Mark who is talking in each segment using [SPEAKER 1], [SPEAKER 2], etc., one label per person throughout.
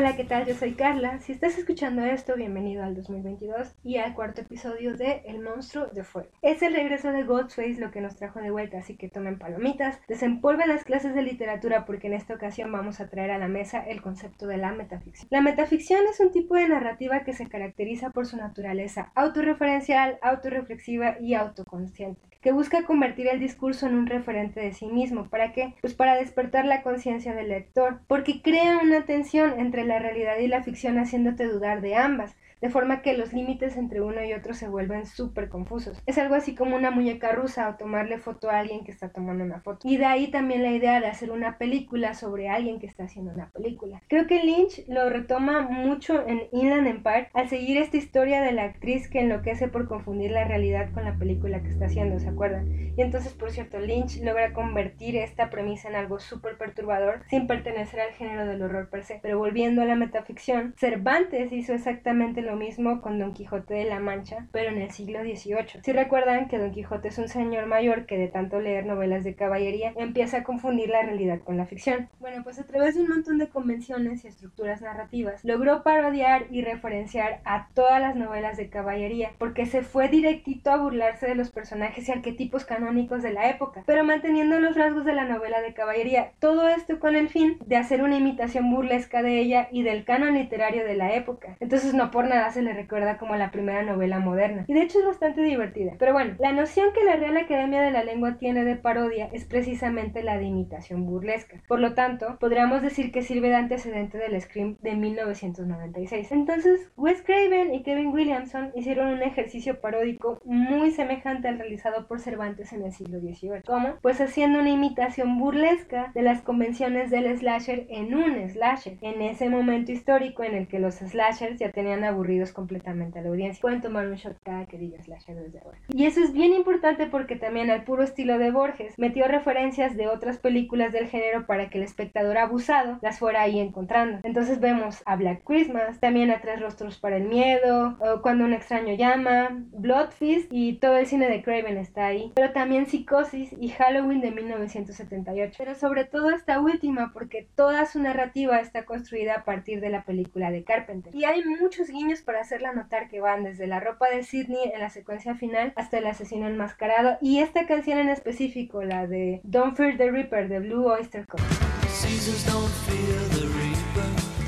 [SPEAKER 1] Hola, ¿qué tal? Yo soy Carla. Si estás escuchando esto, bienvenido al 2022 y al cuarto episodio de El monstruo de fuego. Es el regreso de Ghostface lo que nos trajo de vuelta, así que tomen palomitas, desempolven las clases de literatura porque en esta ocasión vamos a traer a la mesa el concepto de la metaficción. La metaficción es un tipo de narrativa que se caracteriza por su naturaleza autorreferencial, autorreflexiva y autoconsciente que busca convertir el discurso en un referente de sí mismo. ¿Para qué? Pues para despertar la conciencia del lector, porque crea una tensión entre la realidad y la ficción haciéndote dudar de ambas de forma que los límites entre uno y otro se vuelven súper confusos. Es algo así como una muñeca rusa o tomarle foto a alguien que está tomando una foto. Y de ahí también la idea de hacer una película sobre alguien que está haciendo una película. Creo que Lynch lo retoma mucho en Inland Empire al seguir esta historia de la actriz que enloquece por confundir la realidad con la película que está haciendo, ¿se acuerdan? Y entonces, por cierto, Lynch logra convertir esta premisa en algo súper perturbador sin pertenecer al género del horror per se. Pero volviendo a la metaficción, Cervantes hizo exactamente lo lo mismo con Don Quijote de la Mancha, pero en el siglo XVIII. Si recuerdan que Don Quijote es un señor mayor que de tanto leer novelas de caballería empieza a confundir la realidad con la ficción. Bueno, pues a través de un montón de convenciones y estructuras narrativas, logró parodiar y referenciar a todas las novelas de caballería, porque se fue directito a burlarse de los personajes y arquetipos canónicos de la época, pero manteniendo los rasgos de la novela de caballería. Todo esto con el fin de hacer una imitación burlesca de ella y del canon literario de la época. Entonces no por nada se le recuerda como la primera novela moderna. Y de hecho es bastante divertida. Pero bueno, la noción que la Real Academia de la Lengua tiene de parodia es precisamente la de imitación burlesca. Por lo tanto, podríamos decir que sirve de antecedente del Scream de 1996. Entonces, Wes Craven y Kevin Williamson hicieron un ejercicio paródico muy semejante al realizado por Cervantes en el siglo XVIII. ¿Cómo? Pues haciendo una imitación burlesca de las convenciones del slasher en un slasher, en ese momento histórico en el que los slashers ya tenían aburrido completamente a la audiencia. Pueden tomar un shot cada que digas la desde ahora. Y eso es bien importante porque también al puro estilo de Borges metió referencias de otras películas del género para que el espectador abusado las fuera ahí encontrando. Entonces vemos a Black Christmas, también a Tres Rostros para el Miedo, o Cuando un extraño llama, Bloodfist y todo el cine de Craven está ahí. Pero también Psicosis y Halloween de 1978. Pero sobre todo esta última porque toda su narrativa está construida a partir de la película de Carpenter. Y hay muchos guiños para hacerla notar que van desde la ropa de Sidney en la secuencia final hasta el asesino enmascarado y esta canción en específico, la de Don't Fear the Reaper de Blue Oyster Cult.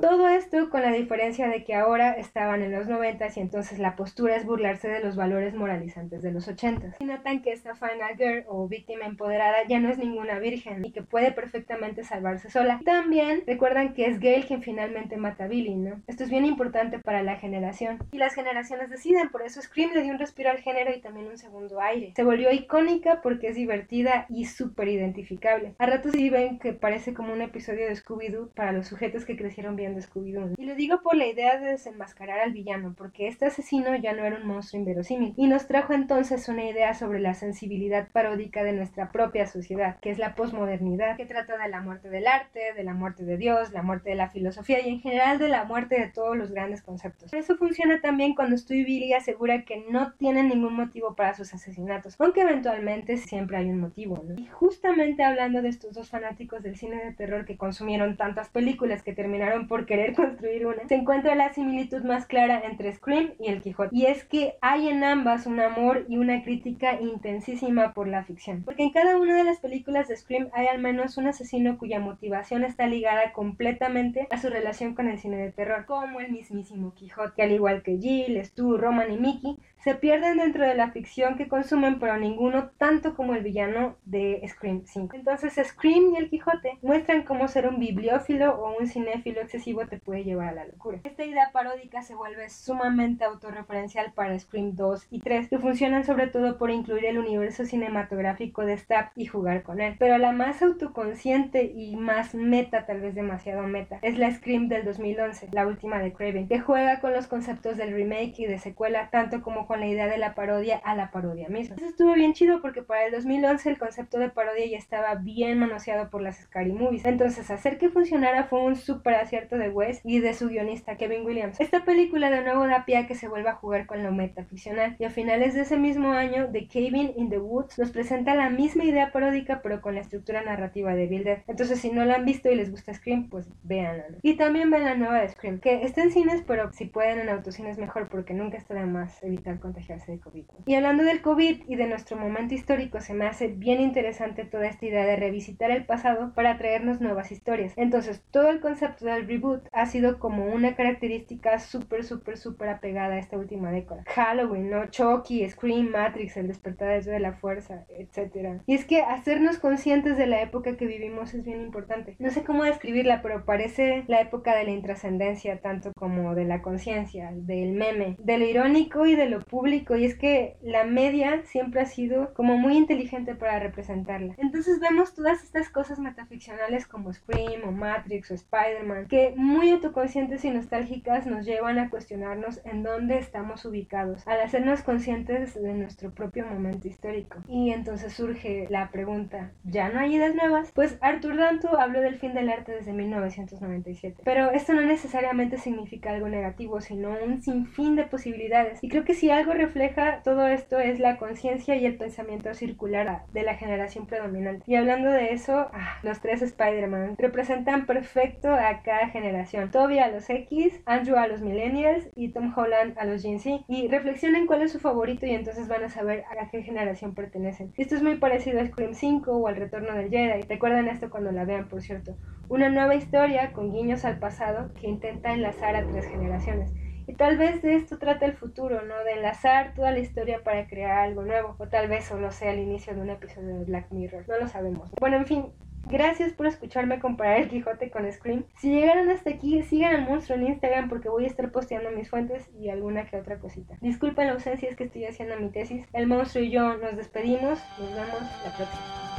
[SPEAKER 1] Todo esto con la diferencia de que ahora estaban en los 90 y entonces la postura es burlarse de los valores moralizantes de los 80. Y notan que esta Final Girl o víctima empoderada ya no es ninguna virgen y que puede perfectamente salvarse sola. También recuerdan que es Gail quien finalmente mata a Billy, ¿no? Esto es bien importante para la generación. Y las generaciones deciden, por eso Scream le dio un respiro al género y también un segundo aire. Se volvió icónica porque es divertida y súper identificable. A ratos sí ven que parece como un episodio de Scooby-Doo para los sujetos que crecieron viendo de Scooby-Doo. Y lo digo por la idea de desenmascarar al villano, porque este asesino ya no era un monstruo inverosímil. Y nos trajo entonces una idea sobre la sensibilidad paródica de nuestra propia sociedad, que es la posmodernidad, que trata de la muerte del arte, de la muerte de Dios, la muerte de la filosofía y en general de la muerte de todos los grandes conceptos. Eso funciona también cuando Stu y Billy asegura que no tienen ningún motivo para sus asesinatos, aunque eventualmente siempre hay un motivo. Y justamente hablando de estos dos fanáticos del cine de terror que consumieron tantas películas que terminaron por querer construir una, se encuentra la similitud más clara entre Scream y El Quijote. Y es que hay en ambas un amor y una crítica intensísima por la ficción. Porque en cada una de las películas de Scream hay al menos un asesino cuya motivación está ligada completamente a su relación con el cine de terror, como el mismísimo Quijote, que al igual que Jill, Stu, Roman y Mickey, se pierden dentro de la ficción que consumen, pero ninguno tanto como el villano de Scream 5. Entonces Scream y el Quijote muestran cómo ser un bibliófilo o un cinéfilo excesivo te puede llevar a la locura. Esta idea paródica se vuelve sumamente autorreferencial para Scream 2 y 3, que funcionan sobre todo por incluir el universo cinematográfico de Stab y jugar con él. Pero la más autoconsciente y más meta, tal vez demasiado meta, es la Scream del 2011, la última de Craven, que juega con los conceptos del remake y de secuela tanto como con la idea de la parodia a la parodia misma. Eso estuvo bien chido porque para el 2011 el concepto de parodia ya estaba bien manoseado por las Scary Movies. Entonces hacer que funcionara fue un súper acierto de Wes y de su guionista Kevin Williams. Esta película de nuevo da pie a que se vuelva a jugar con lo metaficcional y a finales de ese mismo año The Cabin in the Woods nos presenta la misma idea paródica pero con la estructura narrativa de Bill Dead. Entonces si no la han visto y les gusta Scream, pues véanla. Y también ven la nueva de Scream, que está en cines pero si pueden en autocines mejor porque nunca está de más evitar contagiarse de COVID. Y hablando del COVID y de nuestro momento histórico, se me hace bien interesante toda esta idea de revisitar el pasado para traernos nuevas historias. Entonces todo el concepto del reboot ha sido como una característica súper, súper, súper apegada a esta última década. Halloween, ¿no? Chucky, Scream, Matrix, El despertar de la fuerza, etc. Y es que hacernos conscientes de la época que vivimos es bien importante. No sé cómo describirla, pero parece la época de la intrascendencia, tanto como de la conciencia, del meme, de lo irónico y de lo público. Y es que la media siempre ha sido como muy inteligente para representarla. Entonces vemos todas estas cosas metaficcionales como Scream o Matrix o Spider-Man, que muy autoconscientes y nostálgicas nos llevan a cuestionarnos en dónde estamos ubicados, al hacernos conscientes de nuestro propio momento histórico. Y entonces surge la pregunta, ¿ya no hay ideas nuevas? Pues Arthur Danto habló del fin del arte desde 1997, pero esto no necesariamente significa algo negativo, sino un sinfín de posibilidades. Y creo que si algo refleja todo esto es la conciencia y el pensamiento circular de la generación predominante. Y hablando de eso, ah, los tres Spider-Man representan perfecto a cada generación. Toby a los X, Andrew a los Millennials y Tom Holland a los Gen Z. Y reflexionen cuál es su favorito y entonces van a saber a qué generación pertenecen. Esto es muy parecido a Scream 5 o al Retorno del Jedi. Recuerden esto cuando la vean, por cierto. Una nueva historia con guiños al pasado que intenta enlazar a tres generaciones. Y tal vez de esto trata el futuro, ¿no? De enlazar toda la historia para crear algo nuevo. O tal vez solo sea el inicio de un episodio de Black Mirror. No lo sabemos. Bueno, en fin, Gracias por escucharme comparar el Quijote con Scream. Si llegaron hasta aquí, sigan al monstruo en Instagram porque voy a estar posteando mis fuentes y alguna que otra cosita. Disculpen la ausencia, es que estoy haciendo mi tesis. El monstruo y yo nos despedimos. Nos vemos la próxima.